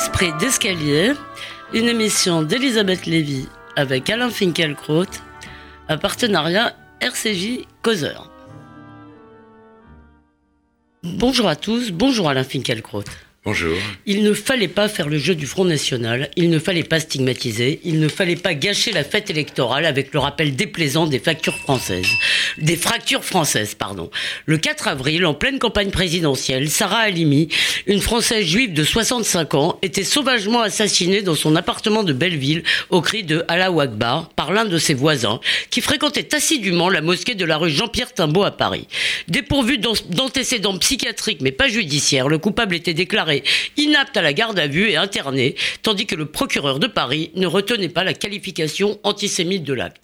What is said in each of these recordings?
Esprit d'escalier, une émission d'Elisabeth Lévy avec Alain Finkielkraut, un partenariat RCJ Causeur. Bonjour à tous, bonjour Alain Finkielkraut. Il ne fallait pas faire le jeu du Front National, il ne fallait pas stigmatiser, il ne fallait pas gâcher la fête électorale avec le rappel déplaisant des fractures françaises. Le 4 avril, en pleine campagne présidentielle, Sarah Halimi, une Française juive de 65 ans, était sauvagement assassinée dans son appartement de Belleville au cri de Allah Akbar par l'un de ses voisins qui fréquentait assidûment la mosquée de la rue Jean-Pierre Timbaud à Paris. Dépourvu d'antécédents psychiatriques mais pas judiciaires, le coupable était déclaré inapte à la garde à vue et interné, tandis que le procureur de Paris ne retenait pas la qualification antisémite de l'acte.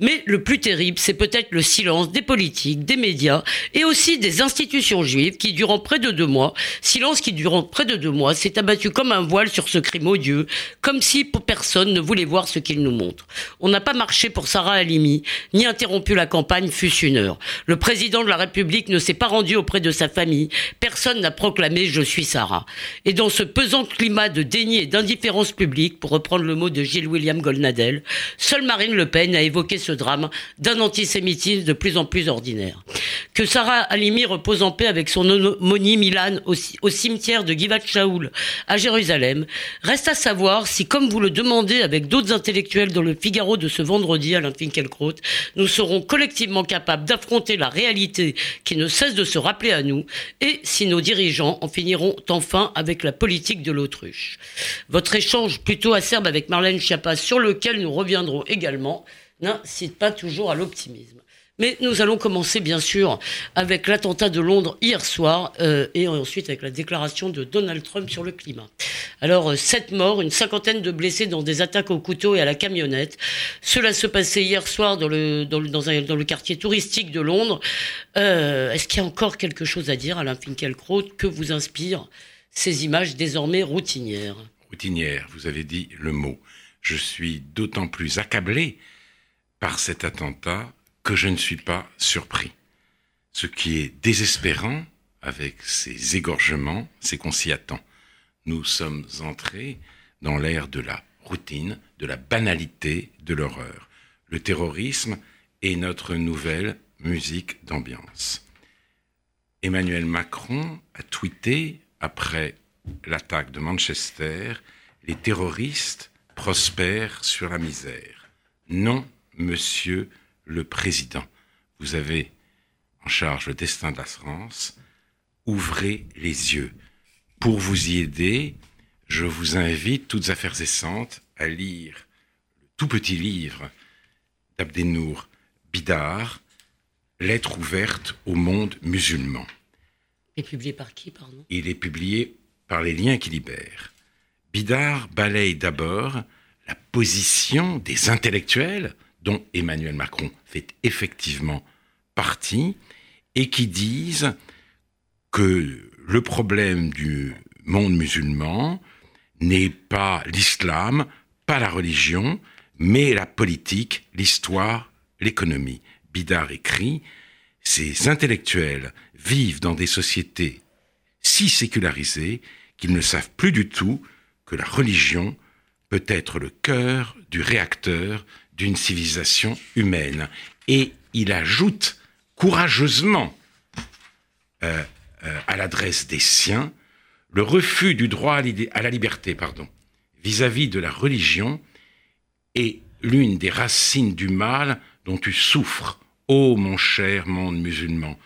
Mais le plus terrible, c'est peut-être le silence des politiques, des médias et aussi des institutions juives qui, durant près de deux mois, silence qui, durant près de deux mois, s'est abattu comme un voile sur ce crime odieux, comme si personne ne voulait voir ce qu'il nous montre. On n'a pas marché pour Sarah Halimi, ni interrompu la campagne, fût-ce une heure. Le président de la République ne s'est pas rendu auprès de sa famille. Personne n'a proclamé Je suis Sarah. Et dans ce pesant climat de déni et d'indifférence publique, pour reprendre le mot de Gilles William Goldnadel, seule Marine Le Pen a évoqué ce drame d'un antisémitisme de plus en plus ordinaire. Que Sarah Halimi repose en paix avec son homonyme Milan au, cimetière de Givat Shaoul à Jérusalem, reste à savoir si, comme vous le demandez avec d'autres intellectuels dans le Figaro de ce vendredi, Alain Finkielkraut, nous serons collectivement capables d'affronter la réalité qui ne cesse de se rappeler à nous et si nos dirigeants en finiront enfin avec la politique de l'autruche. Votre échange plutôt acerbe avec Marlène Schiappa, sur lequel nous reviendrons également, n'incite pas toujours à l'optimisme. Mais nous allons commencer bien sûr avec l'attentat de Londres hier soir euh, et ensuite avec la déclaration de Donald Trump sur le climat. Alors, euh, sept morts, une cinquantaine de blessés dans des attaques au couteau et à la camionnette. Cela se passait hier soir dans le, dans le, dans le quartier touristique de Londres. Euh, Est-ce qu'il y a encore quelque chose à dire, Alain Finkielkraut, que vous inspire ces images désormais routinières. Routinières, vous avez dit le mot. Je suis d'autant plus accablé par cet attentat que je ne suis pas surpris. Ce qui est désespérant avec ces égorgements, c'est qu'on s'y attend. Nous sommes entrés dans l'ère de la routine, de la banalité, de l'horreur. Le terrorisme est notre nouvelle musique d'ambiance. Emmanuel Macron a tweeté après l'attaque de Manchester, les terroristes prospèrent sur la misère. Non, monsieur le Président, vous avez en charge le destin de la France, ouvrez les yeux. Pour vous y aider, je vous invite, toutes affaires cessantes, à lire le tout petit livre d'Abdenour Bidar, Lettre ouverte au monde musulman. Et publié par qui, pardon? Il est publié par les liens qui libèrent. Bidard balaye d'abord la position des intellectuels, dont Emmanuel Macron fait effectivement partie, et qui disent que le problème du monde musulman n'est pas l'islam, pas la religion, mais la politique, l'histoire, l'économie. Bidard écrit ces intellectuels vivent dans des sociétés si sécularisées qu'ils ne savent plus du tout que la religion peut être le cœur du réacteur d'une civilisation humaine. Et il ajoute courageusement euh, euh, à l'adresse des siens le refus du droit à, la liberté vis-à-vis -vis de la religion est l'une des racines du mal dont tu souffres Ô mon cher monde musulman,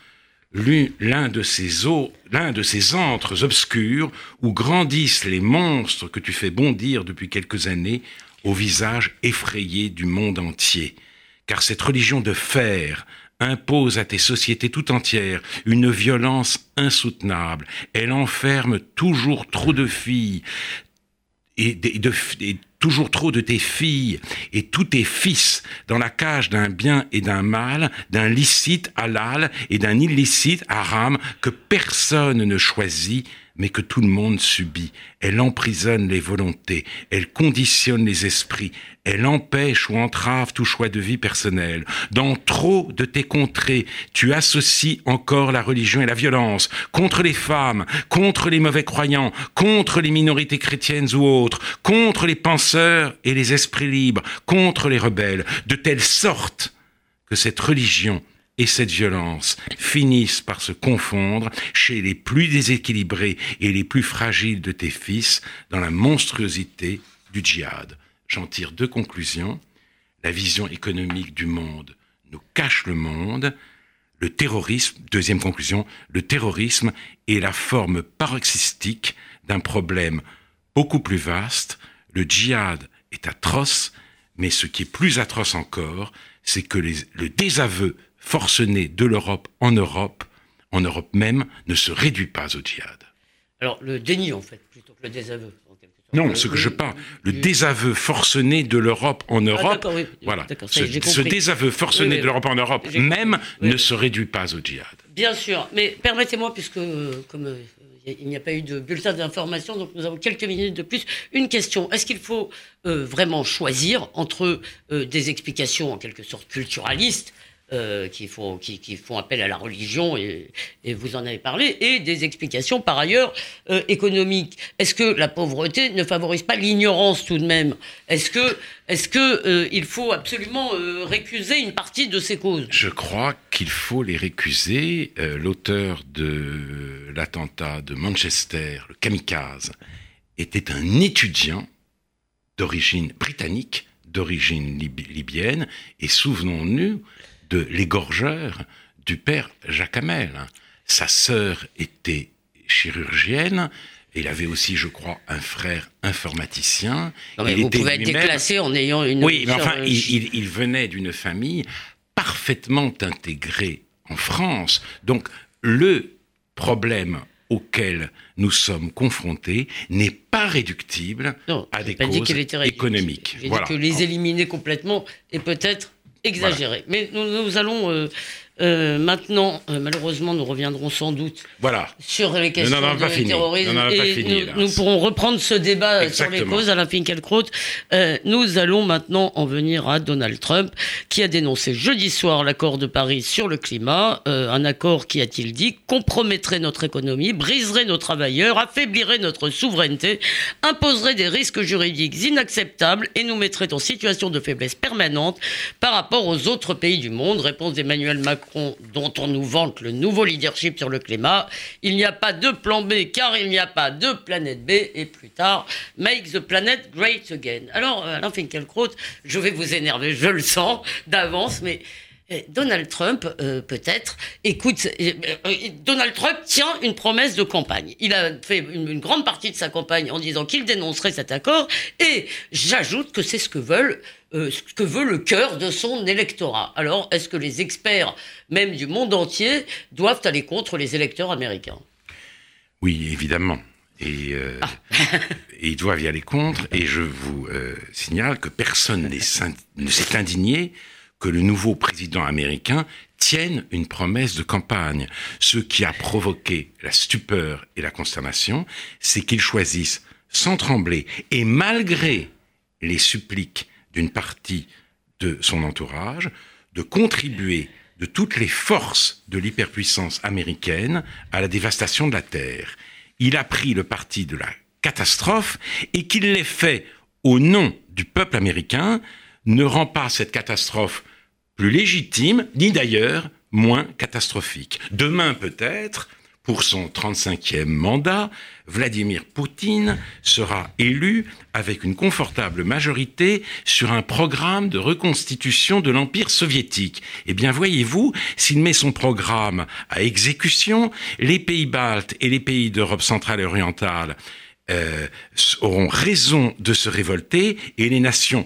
l'un de ces eaux, l'un de ces antres obscurs où grandissent les monstres que tu fais bondir depuis quelques années au visage effrayé du monde entier. Car cette religion de fer impose à tes sociétés tout entières une violence insoutenable. Elle enferme toujours trop de filles et, de, toujours trop de tes filles et tous tes fils dans la cage d'un bien et d'un mal, d'un licite halal et d'un illicite haram que personne ne choisit mais que tout le monde subit. Elle emprisonne les volontés, elle conditionne les esprits, elle empêche ou entrave tout choix de vie personnel. Dans trop de tes contrées, tu associes encore la religion et la violence contre les femmes, contre les mauvais croyants, contre les minorités chrétiennes ou autres, contre les et les esprits libres, contre les rebelles, de telle sorte que cette religion et cette violence finissent par se confondre chez les plus déséquilibrés et les plus fragiles de tes fils dans la monstruosité du djihad. J'en tire deux conclusions. La vision économique du monde nous cache le monde. Le terrorisme, deuxième conclusion, le terrorisme est la forme paroxystique d'un problème beaucoup plus vaste. Le djihad est atroce, mais ce qui est plus atroce encore, c'est que le désaveu forcené de l'Europe en Europe, en Europe même, ne se réduit pas au djihad. Alors le déni, en fait, plutôt que le désaveu. Non, ce que je parle, le désaveu forcené de l'Europe en ah, Europe, voilà, ce, désaveu forcené de l'Europe en Europe même ne se réduit pas au djihad. Bien sûr, mais permettez-moi, puisque comme euh, il n'y a pas eu de bulletin d'information, donc nous avons quelques minutes de plus. Une question est-ce qu'il faut euh, vraiment choisir entre euh, des explications en quelque sorte culturalistes euh, qui, font, qui, font appel à la religion, et, vous en avez parlé, et des explications par ailleurs euh, économiques. Est-ce que la pauvreté ne favorise pas l'ignorance tout de même? Est-ce que, est-ce que euh, il faut absolument récuser une partie de ces causes? Je crois qu'il faut les récuser. L'auteur de l'attentat de Manchester, le kamikaze, était un étudiant d'origine britannique, d'origine libyenne, et souvenons-nous de l'égorgeur du père Jacques Hamel. Sa sœur était chirurgienne. Il avait aussi, je crois, un frère informaticien. il vous pouvez être déclassé en ayant une... Oui, mais enfin, il, il venait d'une famille parfaitement intégrée en France. Donc, le problème auquel nous sommes confrontés n'est pas réductible à des causes économiques. Voilà. que les éliminer complètement est peut-être exagéré. Mais nous, allons euh, euh, maintenant, euh, malheureusement, nous reviendrons sans doute voilà. sur les questions du terrorisme et nous, pourrons reprendre ce débat sur les causes. Alain Finkielkraut, euh, nous allons maintenant en venir à Donald Trump, qui a dénoncé jeudi soir l'accord de Paris sur le climat, un accord qui, a-t-il dit, compromettrait notre économie, briserait nos travailleurs, affaiblirait notre souveraineté, imposerait des risques juridiques inacceptables et nous mettrait en situation de faiblesse permanente par rapport aux autres pays du monde. Réponse d'Emmanuel Macron dont on nous vante le nouveau leadership sur le climat. Il n'y a pas de plan B car il n'y a pas de planète B et plus tard, make the planet great again. Alors, euh, Alain Finkielkraut, je vais vous énerver, je le sens d'avance, mais euh, Donald Trump, euh, peut-être, écoute, Donald Trump tient une promesse de campagne. Il a fait une, grande partie de sa campagne en disant qu'il dénoncerait cet accord, et j'ajoute que c'est ce que veulent euh, ce que veut le cœur de son électorat. Alors, est-ce que les experts, même du monde entier, doivent aller contre les électeurs américains? Oui, évidemment. Et, euh, ah. ils doivent y aller contre. Et je vous euh, signale que personne ne s'est indigné que le nouveau président américain tienne une promesse de campagne. Ce qui a provoqué la stupeur et la consternation, c'est qu'il choisisse sans trembler et malgré les suppliques d'une partie de son entourage, de contribuer de toutes les forces de l'hyperpuissance américaine à la dévastation de la Terre. Il a pris le parti de la catastrophe et qu'il l'ait fait au nom du peuple américain ne rend pas cette catastrophe plus légitime, ni d'ailleurs moins catastrophique. Demain peut-être, pour son 35e mandat, Vladimir Poutine sera élu avec une confortable majorité sur un programme de reconstitution de l'Empire soviétique. Eh bien, voyez-vous, s'il met son programme à exécution, les pays baltes et les pays d'Europe centrale et orientale euh, auront raison de se révolter et les nations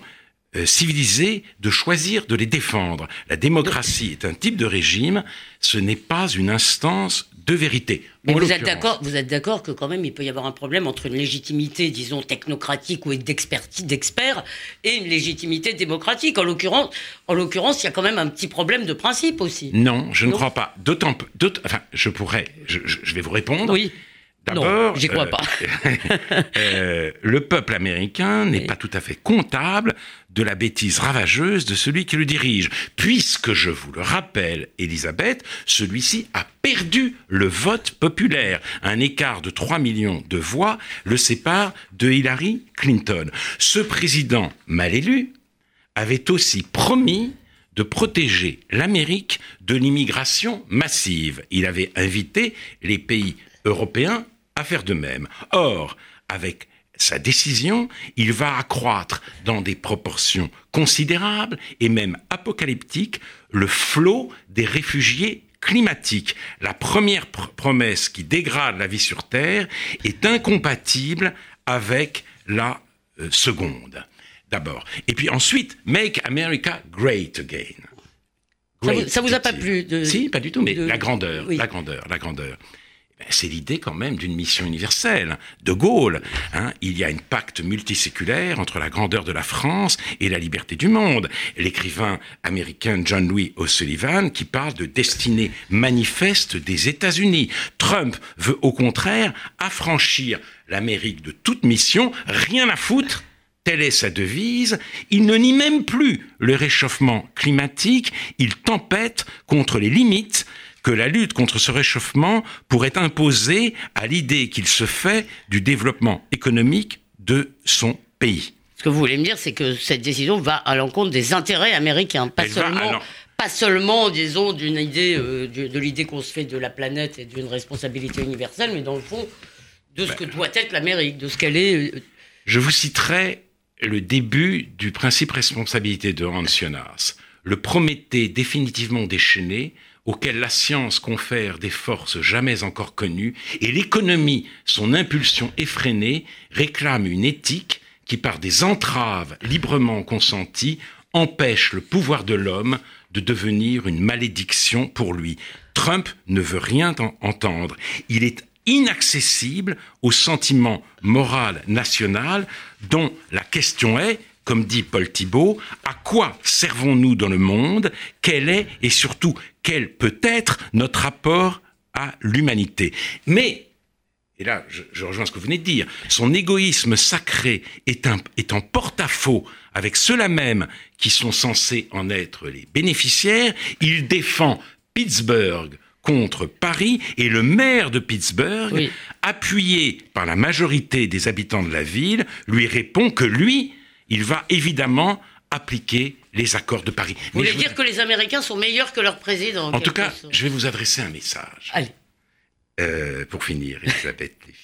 euh, civilisées de choisir de les défendre. La démocratie est un type de régime, ce n'est pas une instance de vérité. Mais vous êtes d'accord, vous êtes d'accord que quand même il peut y avoir un problème entre une légitimité, disons technocratique ou d'expertise d'experts et une légitimité démocratique. En l'occurrence, en l'occurrence, il y a quand même un petit problème de principe aussi. Non, je ne crois pas. D'autant, enfin, je pourrais, je, je, vais vous répondre. Oui. D'abord, j'y crois pas. euh, le peuple américain n'est pas tout à fait comptable de la bêtise ravageuse de celui qui le dirige. Puisque, je vous le rappelle, Elisabeth, celui-ci a perdu le vote populaire. Un écart de 3 millions de voix le sépare de Hillary Clinton. Ce président mal élu avait aussi promis de protéger l'Amérique de l'immigration massive. Il avait invité les pays européens à faire de même. Or, avec sa décision, il va accroître dans des proportions considérables et même apocalyptiques le flot des réfugiés climatiques. La première pr promesse qui dégrade la vie sur Terre est incompatible avec la euh, seconde. D'abord. Et puis ensuite, Make America Great Again. Great, ça, vous, ça vous a pas plu de, Si, pas du tout, mais de... la grandeur, oui. la grandeur, la grandeur. Ben, c'est l'idée quand même d'une mission universelle. De Gaulle, hein, il y a un pacte multiséculaire entre la grandeur de la France et la liberté du monde. L'écrivain américain John Louis O'Sullivan qui parle de destinée manifeste des États-Unis. Trump veut au contraire affranchir l'Amérique de toute mission, rien à foutre Telle est sa devise. Il ne nie même plus le réchauffement climatique. Il tempête contre les limites que la lutte contre ce réchauffement pourrait imposer à l'idée qu'il se fait du développement économique de son pays. Ce que vous voulez me dire, c'est que cette décision va à l'encontre des intérêts américains, pas Elle seulement, pas seulement, disons, d'une idée, euh, de, de l'idée qu'on se fait de la planète et d'une responsabilité universelle, mais dans le fond, de ce que doit être l'Amérique, de ce qu'elle est. euh, Je vous citerai le début du principe responsabilité de Hans Jonas, le Prométhée définitivement déchaîné, auquel la science confère des forces jamais encore connues, et l'économie, son impulsion effrénée, réclame une éthique qui, par des entraves librement consenties, empêche le pouvoir de l'homme de devenir une malédiction pour lui. Trump ne veut rien en- entendre. Il est inaccessible au sentiment moral national dont la question est, comme dit Paul Thibault, à quoi servons-nous dans le monde? Quel est et surtout quel peut être notre rapport à l'humanité? Mais et là, je, je rejoins ce que vous venez de dire, son égoïsme sacré est, un, est en porte-à-faux avec ceux-là même qui sont censés en être les bénéficiaires. Il défend Pittsburgh contre Paris et le maire de Pittsburgh, Oui. appuyé par la majorité des habitants de la ville, lui répond que lui, il va évidemment appliquer les accords de Paris. Vous Mais voulez dire que les Américains sont meilleurs que leur président en tout cas, je vais vous adresser un message. Allez. Euh, pour finir, Elisabeth Lévy.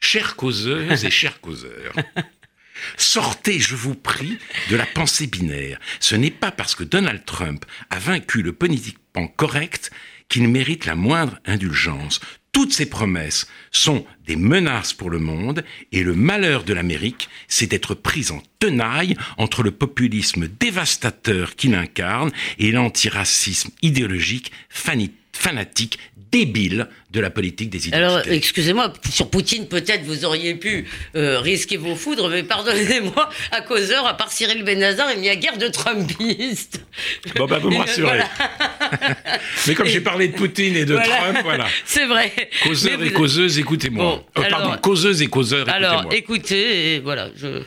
Chères causeuses et chers causeurs, sortez, je vous prie, de la pensée binaire. Ce n'est pas parce que Donald Trump a vaincu le politiquement correct qu'il mérite la moindre indulgence. Toutes ces promesses sont des menaces pour le monde et le malheur de l'Amérique, c'est d'être prise en tenaille entre le populisme dévastateur qu'il incarne et l'antiracisme idéologique fani- fanatique débile de la politique des identités. Alors, excusez-moi, sur Poutine, peut-être vous auriez pu euh, risquer vos foudres, mais pardonnez-moi, à causeur, à part Cyril Benazar, il n'y a guère de Trumpistes. Bon, bah, vous me rassurez. voilà. Mais comme j'ai parlé de Poutine et de Voilà. Trump, voilà. C'est vrai. Causeurs Mais et causeuses, écoutez-moi. Bon, Euh, pardon, alors- causeuses et causeurs, Alors, écoutez-moi. écoutez, et voilà, je-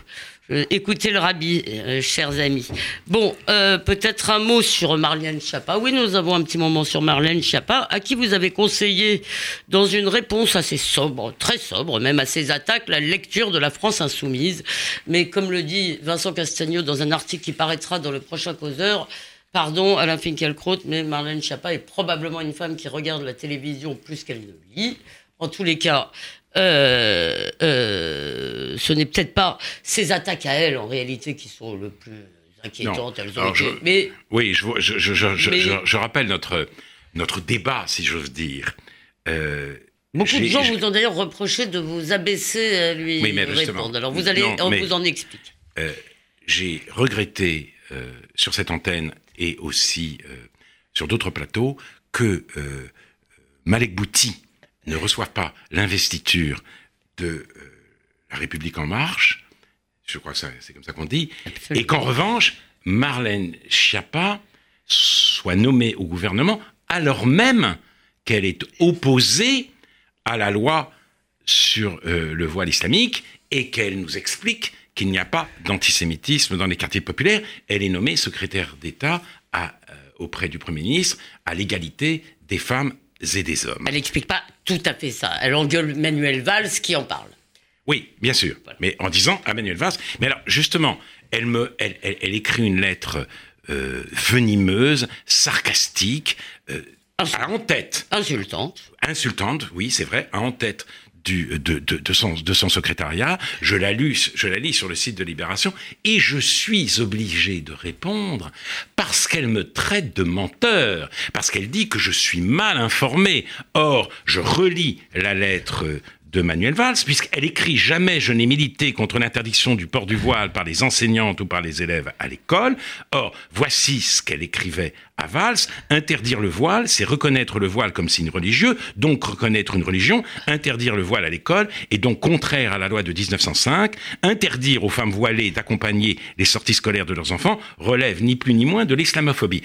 écoutez le rabbi, euh, chers amis. Bon, euh, peut-être un mot sur Marlène Schiappa. Oui, nous avons un petit moment sur Marlène Schiappa, à qui vous avez conseillé, dans une réponse assez sobre, très sobre, même à ses attaques, la lecture de la France insoumise. Mais comme le dit Vincent Castagno dans un article qui paraîtra dans le prochain causeur, Pardon, Alain Finkielkraut, mais Marlène Schiappa est probablement une femme qui regarde la télévision plus qu'elle ne lit. En tous les cas, euh, euh, ce n'est peut-être pas ses attaques à elle, en réalité, qui sont le plus inquiétantes. Non. Elles ont Alors, été- je- Mais Oui, je, rappelle notre, notre débat, si j'ose dire. Euh, beaucoup de gens vous ont d'ailleurs reproché de vous abaisser à lui Oui, mais répondre. Alors vous allez, Non, on vous en explique. euh, j'ai regretté euh, sur cette antenne et aussi euh, sur d'autres plateaux que euh, Malek Bouti ne reçoive pas l'investiture de euh, la République en marche, je crois que ça- c'est comme ça qu'on dit, Absolument. et qu'en revanche, Marlène Schiappa soit nommée au gouvernement alors même qu'elle est opposée à la loi sur le voile islamique et qu'elle nous explique qu'il n'y a pas d'antisémitisme dans les quartiers populaires. Elle est nommée secrétaire d'État auprès du Premier ministre à l'égalité des femmes et des hommes. Elle n'explique pas tout à fait ça. Elle engueule Manuel Valls qui en parle. Oui, bien sûr. Mais en disant à Manuel Valls. Mais alors, justement, elle, me, elle, elle, écrit une lettre euh, venimeuse, sarcastique, euh, en tête. Insultante. Insultante, oui, c'est vrai, en tête de, son, secrétariat. Je la, lu, je la lis sur le site de Libération et je suis obligé de répondre parce qu'elle me traite de menteur, parce qu'elle dit que je suis mal informé. Or, je relis la lettre de Manuel Valls, puisqu'elle écrit jamais je n'ai milité contre l'interdiction du port du voile par les enseignantes ou par les élèves à l'école. Or, voici ce qu'elle écrivait à Valls. Interdire le voile, c'est reconnaître le voile comme signe religieux, donc reconnaître une religion. Interdire le voile à l'école est donc contraire à la loi de 1905. Interdire aux femmes voilées d'accompagner les sorties scolaires de leurs enfants relève ni plus ni moins de l'islamophobie.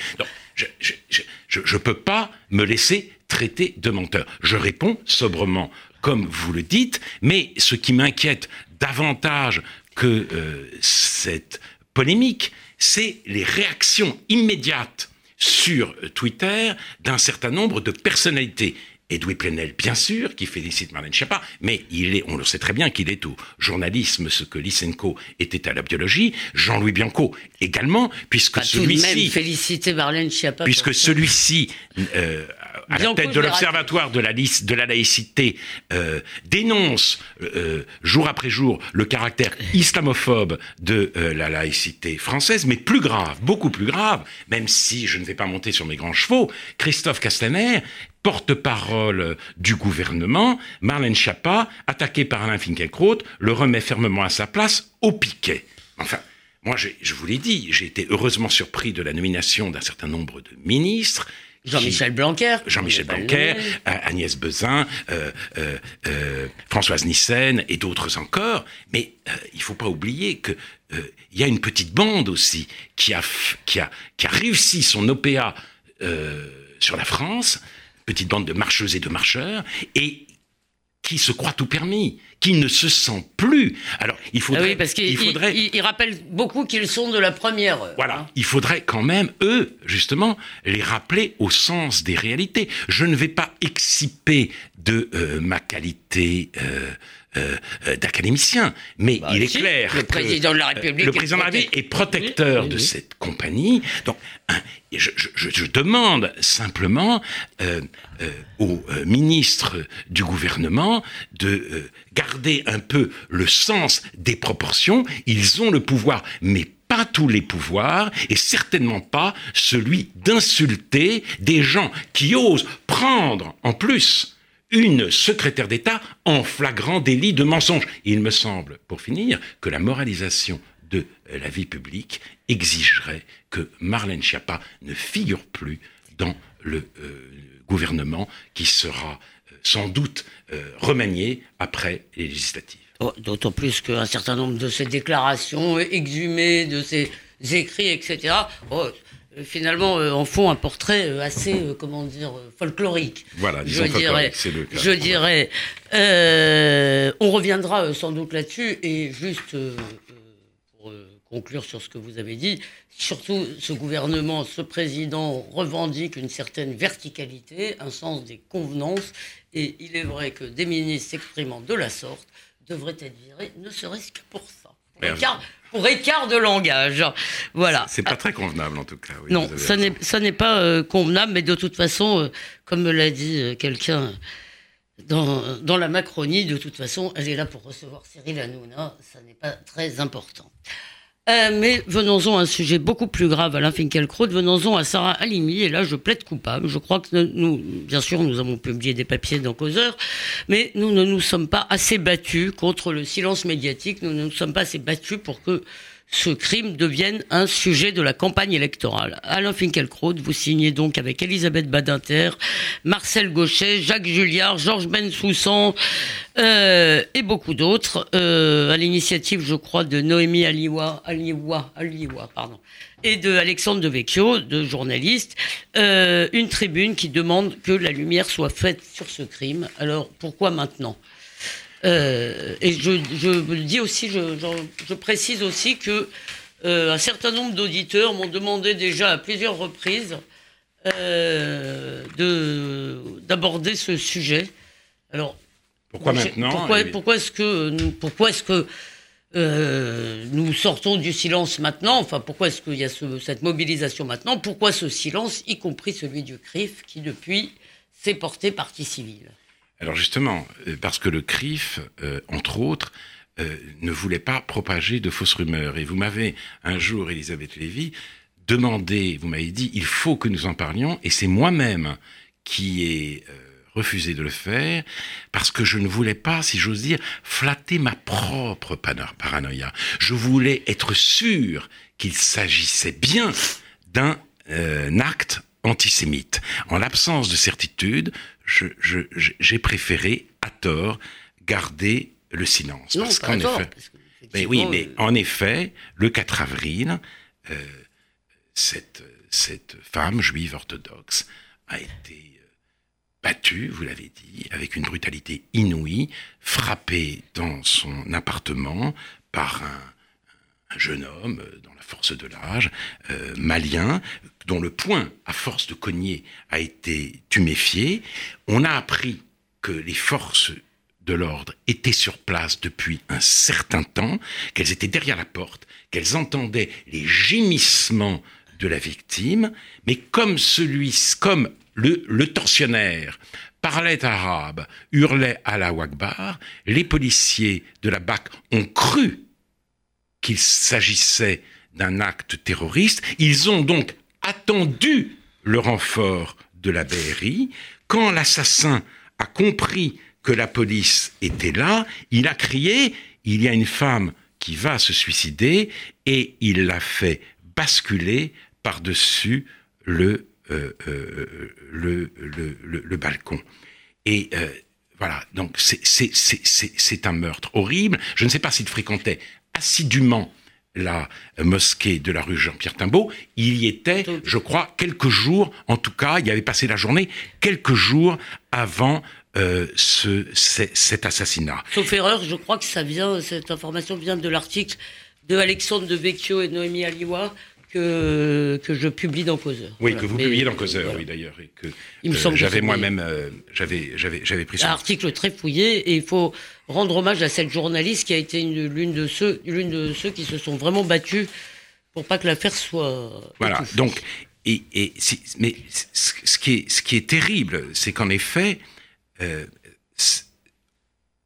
Je ne peux pas me laisser traiter de menteur. Je réponds sobrement comme vous le dites, mais ce qui m'inquiète davantage que euh, cette polémique, c'est les réactions immédiates sur Twitter d'un certain nombre de personnalités. Edoui Plenel, bien sûr, qui félicite Marlène Schiappa, mais il est, on le sait très bien qu'il est au journalisme ce que Lysenko était à la biologie. Jean-Louis Bianco également, puisque celui-ci. féliciter Marlène Schiappa. Puisque celui-ci euh, à la tête de l'Observatoire de la, de la laïcité, euh, dénonce euh, jour après jour le caractère islamophobe de euh, la laïcité française, mais plus grave, beaucoup plus grave, même si je ne vais pas monter sur mes grands chevaux, Christophe Castaner, porte-parole du gouvernement, Marlène Schiappa, attaqué par Alain Finkielkraut, le remet fermement à sa place au piquet. Enfin, moi, je vous l'ai dit, j'ai été heureusement surpris de la nomination d'un certain nombre de ministres Jean-Michel Blanquer. Jean-Michel Blanquer, Agnès Bezin, euh, euh, euh, Françoise Nissen et d'autres encore. Mais il ne faut pas oublier que il y a une petite bande aussi qui a, qui a, qui a réussi son OPA sur la France, petite bande de marcheuses et de marcheurs, et qui se croit tout permis, qui ne se sent plus. Alors, il faudrait. Ah oui, parce qu'il faudrait... il, rappelle beaucoup qu'ils sont de la première heure. Voilà. Hein. Il faudrait quand même, eux, justement, les rappeler au sens des réalités. Je ne vais pas exciper de euh, ma qualité. Euh, euh, euh, d'académicien. Mais bah, il est clair le président de la République, le président de la République est protecteur de cette compagnie. Donc, je, je, demande simplement euh, euh, aux ministres du gouvernement de garder un peu le sens des proportions. Ils ont le pouvoir, mais pas tous les pouvoirs et certainement pas celui d'insulter des gens qui osent prendre en plus une secrétaire d'État en flagrant délit de mensonge. Il me semble, pour finir, que la moralisation de la vie publique exigerait que Marlène Schiappa ne figure plus dans le euh, gouvernement qui sera euh, sans doute euh, remanié après les législatives. Oh, d'autant plus qu'un certain nombre de ces déclarations exhumées, de ces écrits, etc., euh, finalement euh, en font un portrait euh, assez, comment dire, folklorique. Voilà, je dirais. C'est le cas. Je dirais. on reviendra sans doute là-dessus et juste pour conclure sur ce que vous avez dit, surtout ce gouvernement, ce président revendique une certaine verticalité, un sens des convenances, et il est vrai que des ministres s'exprimant de la sorte devraient être virés, ne serait-ce que pour ça pour écart de langage. Voilà. C'est pas très convenable en tout cas. non, ça n'est, ça n'est pas euh, convenable, mais de toute façon, euh, comme me l'a dit euh, quelqu'un dans, dans, la Macronie, de toute façon, elle est là pour recevoir Cyril Hanouna, ça n'est pas très important. Euh, mais venons-en à un sujet beaucoup plus grave, Alain Finkielkraut, venons-en à Sarah Halimi, et là je plaide coupable. Je crois que nous, bien sûr, nous avons publié des papiers dans Causeur, mais nous ne nous sommes pas assez battus contre le silence médiatique, nous ne nous sommes pas assez battus pour que ce crime devienne un sujet de la campagne électorale. Alain Finkielkraut, vous signez donc avec Elisabeth Badinter, Marcel Gauchet, Jacques Julliard, Georges Bensoussan euh, et beaucoup d'autres, euh, à l'initiative, je crois, de Noémie Aliwa, Aliwa, Aliwa, pardon, et de Alexandre Devecchio, de journaliste, euh, une tribune qui demande que la lumière soit faite sur ce crime. Alors, pourquoi maintenant? Et je, je, dis aussi, je, je, précise aussi que un certain nombre d'auditeurs m'ont demandé déjà à plusieurs reprises d'aborder ce sujet. Alors, pourquoi maintenant Pourquoi, pourquoi est-ce que, pourquoi est-ce que euh, nous sortons du silence maintenant? Enfin, pourquoi est-ce qu'il y a cette mobilisation maintenant? Pourquoi ce silence, y compris celui du CRIF, qui depuis s'est porté partie civile Alors justement, euh, parce que le CRIF, euh, entre autres, ne voulait pas propager de fausses rumeurs. Et vous m'avez un jour, Elisabeth Lévy, demandé, vous m'avez dit, il faut que nous en parlions, et c'est moi-même qui ai refusé de le faire parce que je ne voulais pas, si j'ose dire, flatter ma propre paranoïa. Je voulais être sûr qu'il s'agissait bien d'un euh, acte antisémite. En l'absence de certitude, j'ai préféré, à tort, garder le silence. parce qu'en effet, mais oui, mais euh, en effet, le 4 avril, euh, cette, cette femme juive orthodoxe a été battu, vous l'avez dit, avec une brutalité inouïe, frappé dans son appartement par un, jeune homme euh, dans la force de l'âge, euh, malien, dont le poing, à force de cogner, a été tuméfié. On a appris que les forces de l'ordre étaient sur place depuis un certain temps, qu'elles étaient derrière la porte, qu'elles entendaient les gémissements de la victime, mais comme celui, comme le, le tortionnaire parlait arabe, hurlait à la Wagbar, les policiers de la BAC ont cru qu'il s'agissait d'un acte terroriste. Ils ont donc attendu le renfort de la BRI. Quand l'assassin a compris que la police était là, il a crié, il y a une femme qui va se suicider, et il l'a fait basculer par-dessus le euh, euh, balcon. Et euh, voilà, donc c'est un meurtre horrible. Je ne sais pas s'il fréquentait assidûment la mosquée de la rue Jean-Pierre Timbaud. Il y était, je crois, quelques jours, en tout cas, il y avait passé la journée, quelques jours avant ce, cet assassinat. Sauf erreur, je crois que ça vient, cette information vient de l'article de Alexandre de Vecchio et Noémie Aliwa que, que je publie dans Causeur. Oui, que vous publiez dans Causeur, oui d'ailleurs, et que il me euh, semble j'avais moi-même euh, j'avais j'avais j'avais pris. Un article très fouillé et il faut rendre hommage à cette journaliste qui a été l'une de ceux l'une de ceux qui se sont vraiment battus pour pas que l'affaire soit. Voilà, donc et, et mais ce qui est ce qui est terrible, c'est qu'en effet, euh,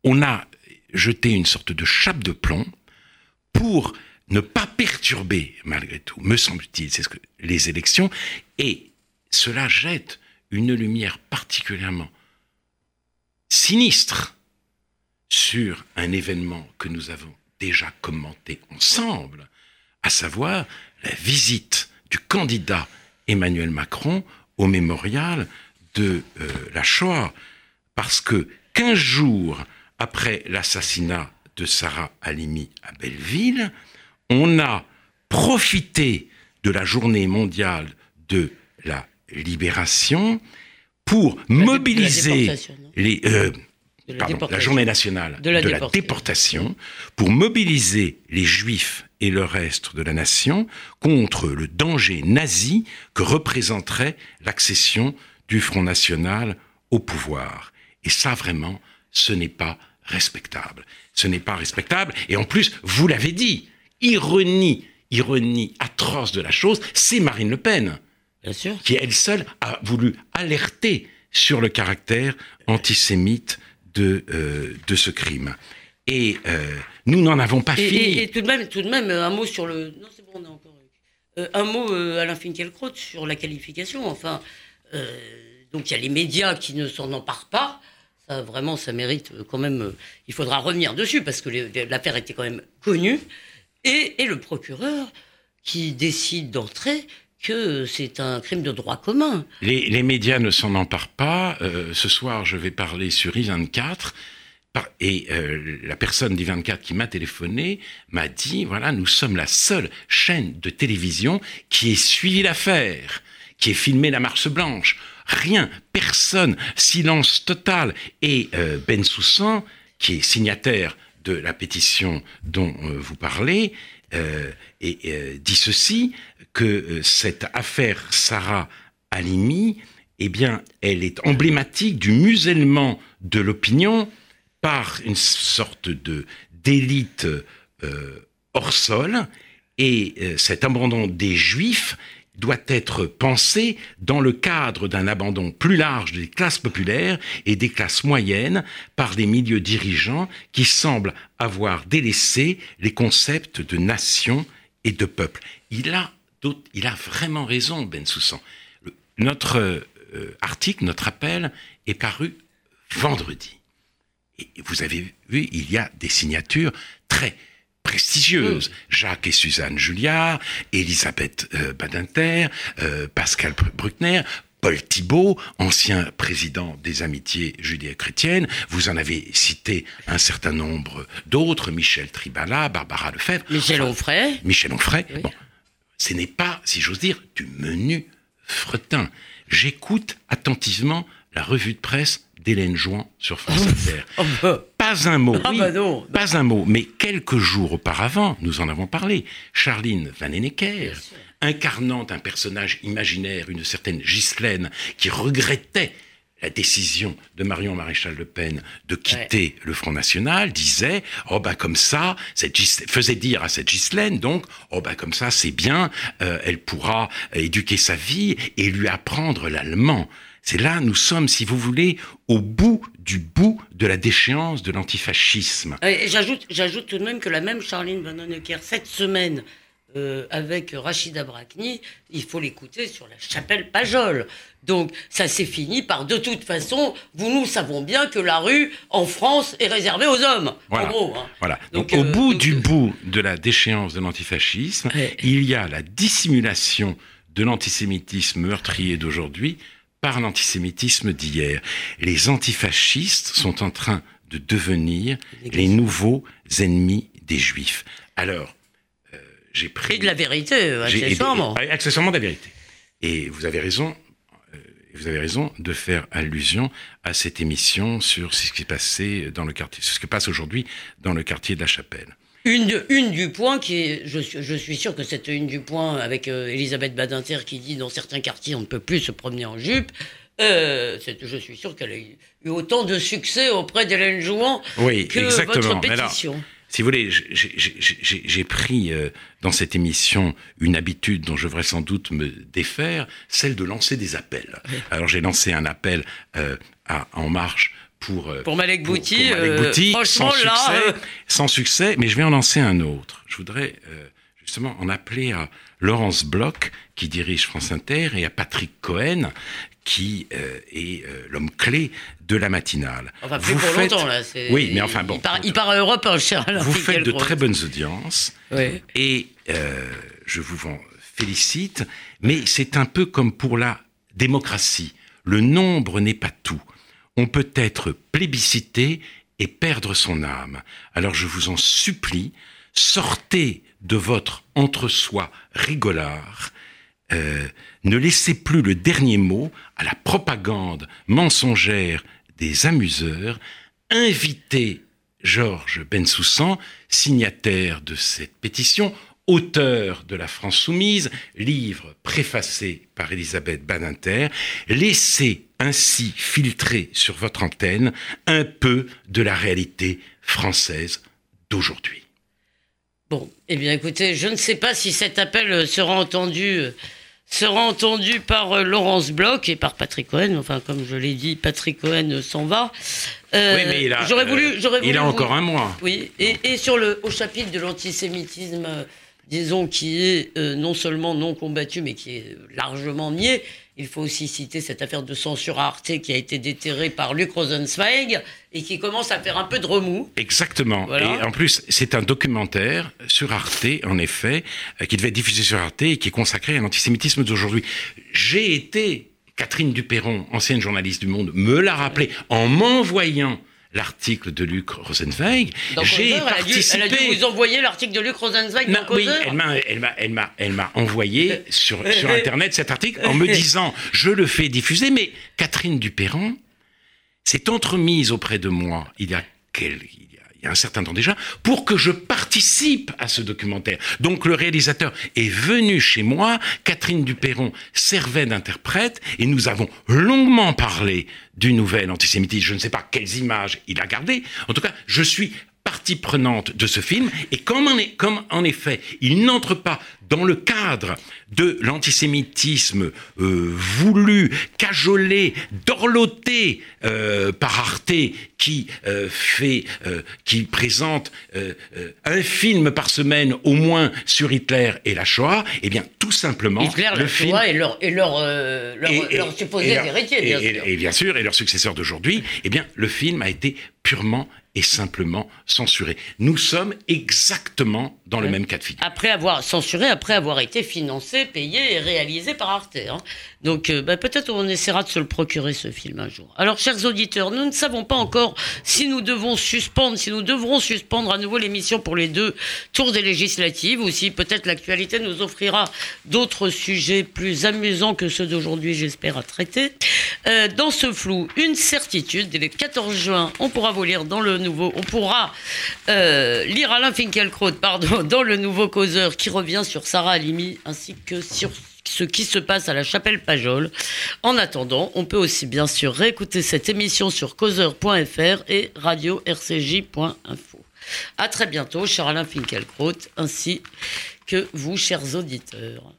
on a jeté une sorte de chape de plomb pour ne pas perturber, malgré tout, me semble-t-il, c'est ce que les élections, et cela jette une lumière particulièrement sinistre sur un événement que nous avons déjà commenté ensemble, à savoir la visite du candidat Emmanuel Macron au mémorial de euh, la Shoah, parce que 15 jours après l'assassinat de Sarah Halimi à Belleville, on a profité de la journée mondiale de la libération pour mobiliser les, euh, la, journée nationale de la, déportation. pour mobiliser les juifs et le reste de la nation contre le danger nazi que représenterait l'accession du Front National au pouvoir. Et ça, vraiment, ce n'est pas respectable. Ce n'est pas respectable. Et en plus, vous l'avez dit, ironie, ironie atroce de la chose, c'est Marine Le Pen. Qui, elle seule, a voulu alerter sur le caractère antisémite de, euh, de ce crime. Et euh, nous n'en avons pas fini. Et, tout, de même, tout de même, un mot sur le. Non, c'est bon, on a encore. Euh, un mot, Alain Finkielkraut, sur la qualification. Enfin, donc il y a les médias qui ne s'en emparent pas. Ça, vraiment, ça mérite quand même. il faudra revenir dessus parce que l'affaire était quand même connue et, le procureur qui décide d'entrer que c'est un crime de droit commun. Les, médias ne s'en emparent pas. Euh, ce soir, je vais parler sur I24. Et euh, la personne d'I24 qui m'a téléphoné m'a dit, voilà, nous sommes la seule chaîne de télévision qui ait suivi l'affaire, qui ait filmé la marche blanche. Rien, personne, silence total. Et euh, Ben Soussan, qui est signataire de la pétition dont vous parlez, et dit ceci, que cette affaire Sarah Halimi, eh bien, elle est emblématique du musellement de l'opinion par une sorte de d'élite hors sol, et cet abandon des Juifs doit être pensé dans le cadre d'un abandon plus large des classes populaires et des classes moyennes par des milieux dirigeants qui semblent avoir délaissé les concepts de nation et de peuple. Il a, il a vraiment raison, Ben Soussan. Notre euh, article, notre appel est paru vendredi. Et vous avez vu, il y a des signatures très prestigieuses. Jacques et Suzanne Julliard, Elisabeth euh, Badinter, euh, Pascal Bruckner, Paul Thibault, ancien président des amitiés judéo-chrétiennes. Vous en avez cité un certain nombre d'autres, Michel Tribala, Barbara Lefebvre. Michel Onfray. Michel Onfray. Bon, ce n'est pas, si j'ose dire, du menu fretin. J'écoute attentivement la revue de presse d'Hélène Jouan sur France Inter. Pas un mot. Ah, bah pas un mot. Mais quelques jours auparavant, nous en avons parlé, Charline Van incarnant un personnage imaginaire, une certaine Ghislaine, qui regrettait la décision de Marion Maréchal Le Pen de quitter le Front National disait oh ben comme ça cette faisait dire à cette Ghislaine donc oh ben comme ça c'est bien euh, elle pourra éduquer sa vie et lui apprendre l'allemand c'est là, nous sommes, si vous voulez, au bout du bout de la déchéance de l'antifascisme. J'ajoute, j'ajoute tout de même que la même Charline Van cette semaine, euh, avec Rachida Brakni, il faut l'écouter sur la chapelle Pajol. Donc ça s'est fini par de toute façon, vous nous savons bien que la rue en France est réservée aux hommes. Voilà. Hein. voilà. Donc, au euh, bout du euh, bout de la déchéance de l'antifascisme, il y a la dissimulation de l'antisémitisme meurtrier d'aujourd'hui par l'antisémitisme d'hier. Les antifascistes sont en train de devenir les nouveaux ennemis des juifs. Alors, euh, j'ai pris... Et de la vérité, accessoirement. accessoirement de la vérité. Et vous avez raison, euh, vous avez raison de faire allusion à cette émission sur ce qui s'est passé dans le quartier, ce qui passe aujourd'hui dans le quartier de la Chapelle. Une, une du point qui est, je, je suis sûr que cette une du point avec euh, Elisabeth Badinter qui dit dans certains quartiers on ne peut plus se promener en jupe. Euh, je suis sûr qu'elle a eu autant de succès auprès d'Hélène Jouan oui, que exactement. votre pétition. si vous voulez, j'ai pris euh, dans cette émission une habitude dont je devrais sans doute me défaire, celle de lancer des appels. Alors j'ai lancé un appel euh, à En Marche pour, euh, pour Malek Bouti, euh, franchement sans là, succès, euh, sans succès, mais je vais en lancer un autre. Je voudrais justement en appeler à Laurence Bloch, qui dirige France Inter, et à Patrick Cohen, qui est l'homme clé de la matinale. Enfin, plus vous pour faites... longtemps, là. Oui, mais enfin bon. Il part, à Europe, hein, cher Vous faites de très bonnes audiences. Oui. Et je vous en félicite. Mais c'est un peu comme pour la démocratie. Le nombre n'est pas tout on peut être plébiscité et perdre son âme. Alors je vous en supplie, sortez de votre entre-soi rigolard, euh, ne laissez plus le dernier mot à la propagande mensongère des amuseurs, invitez Georges Bensoussan, signataire de cette pétition, auteur de La France soumise, livre préfacé par Elisabeth Badinter, laissez ainsi filtrer sur votre antenne un peu de la réalité française d'aujourd'hui. Bon, eh bien écoutez, je ne sais pas si cet appel sera entendu sera entendu par euh, Laurence Bloch et par Patrick Cohen. Enfin, comme je l'ai dit, Patrick Cohen s'en va. Euh, oui, mais il a, j'aurais voulu, j'aurais il a encore un mois. Oui, et, et, sur le au chapitre de l'antisémitisme disons, qui est euh, non seulement non combattu, mais qui est largement nié. Il faut aussi citer cette affaire de censure à Arte qui a été déterrée par Luc Rosenzweig et qui commence à faire un peu de remous. Exactement. Et en plus, c'est un documentaire sur Arte, en effet, euh, qui devait être diffusé sur Arte et qui est consacré à l'antisémitisme d'aujourd'hui. J'ai été, Catherine Duperron, ancienne journaliste du Monde, me l'a rappelé en m'envoyant l'article de Luc Rosenzweig. J'ai participé. Elle a, dû, vous envoyer l'article de Luc Rosenzweig non, Oui, elle m'a, elle m'a, elle m'a, elle m'a envoyé sur, sur Internet cet article en me disant je le fais diffuser, mais Catherine Duperron s'est entremise auprès de moi il y a quel, il un certain temps déjà, pour que je participe à ce documentaire. Donc le réalisateur est venu chez moi, Catherine Duperron servait d'interprète, et nous avons longuement parlé du nouvel antisémitisme. Je ne sais pas quelles images il a gardées. En tout cas, je suis partie prenante de ce film. Et comme en effet, il n'entre pas dans le cadre de l'antisémitisme euh, voulu, cajolé, dorloté euh, par Arte, qui euh, fait, qui présente un film par semaine au moins sur Hitler et la Shoah, eh bien tout simplement Hitler, le la film Shoah et leur et leur, leur, supposés héritiers, bien sûr. Et, bien sûr, et leurs successeurs d'aujourd'hui, eh bien le film a été purement et simplement censuré. Nous sommes exactement dans le même cas de figure. Après avoir censuré, après avoir été financé, payé et réalisé par Arte. Hein. Donc euh, bah, peut-être on essaiera de se le procurer ce film un jour. Alors chers auditeurs, nous ne savons pas encore si nous devons suspendre, si nous devrons suspendre à nouveau l'émission pour les deux tours des législatives ou si peut-être l'actualité nous offrira d'autres sujets plus amusants que ceux d'aujourd'hui, j'espère, à traiter. Euh, dans ce flou, une certitude, dès le 14 juin, on pourra vous lire dans le nouveau, on pourra euh, lire Alain Finkielkraut, pardon, dans le nouveau causeur qui revient sur Sarah Halimi ainsi que sur ce qui se passe à la chapelle Pajol. En attendant, on peut aussi bien sûr réécouter cette émission sur causeur.fr et radio-rcj.info. À très bientôt, cher Alain Finkielkraut, ainsi que vous, chers auditeurs.